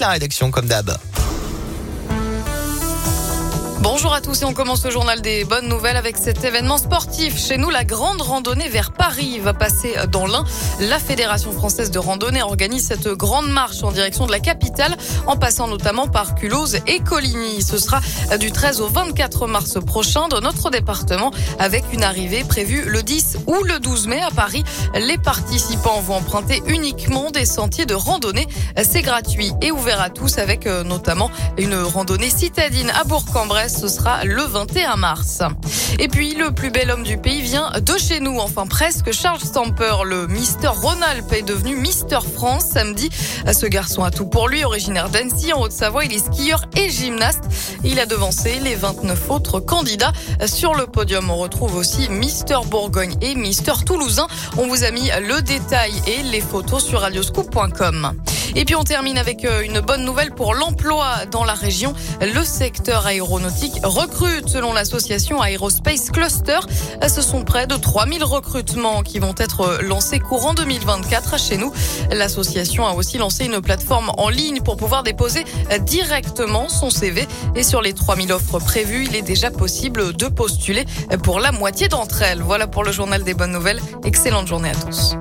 la rédaction comme d'hab. Bonjour à tous et on commence le journal des bonnes nouvelles avec cet événement sportif. Chez nous, la grande randonnée vers Paris va passer dans l'Ain. La Fédération française de randonnée organise cette grande marche en direction de la capitale en passant notamment par Culose et Coligny. Ce sera du 13 au 24 mars prochain dans notre département avec une arrivée prévue le 10 ou le 12 mai à Paris. Les participants vont emprunter uniquement des sentiers de randonnée. C'est gratuit et ouvert à tous avec euh, notamment une randonnée citadine à Bourg-en-Bresse sera le 21 mars. Et puis, le plus bel homme du pays vient de chez nous, enfin presque. Charles Stamper, le Mister Ronald, est devenu Mister France samedi. Ce garçon a tout pour lui, originaire d'Annecy, en Haute-Savoie. Il est skieur et gymnaste. Il a devancé les 29 autres candidats. Sur le podium, on retrouve aussi Mister Bourgogne et Mister Toulousain. On vous a mis le détail et les photos sur radioscoop.com. Et puis on termine avec euh, une bonne nouvelle pour l'emploi dans la région. Le secteur aéronautique recrute selon l'association Aerospace Cluster. Ce sont près de 3000 recrutements qui vont être lancés courant 2024 chez nous. L'association a aussi lancé une plateforme en ligne pour pouvoir déposer directement son CV. Et sur les 3000 offres prévues, il est déjà possible de postuler pour la moitié d'entre elles. Voilà pour le journal des bonnes nouvelles. Excellente journée à tous.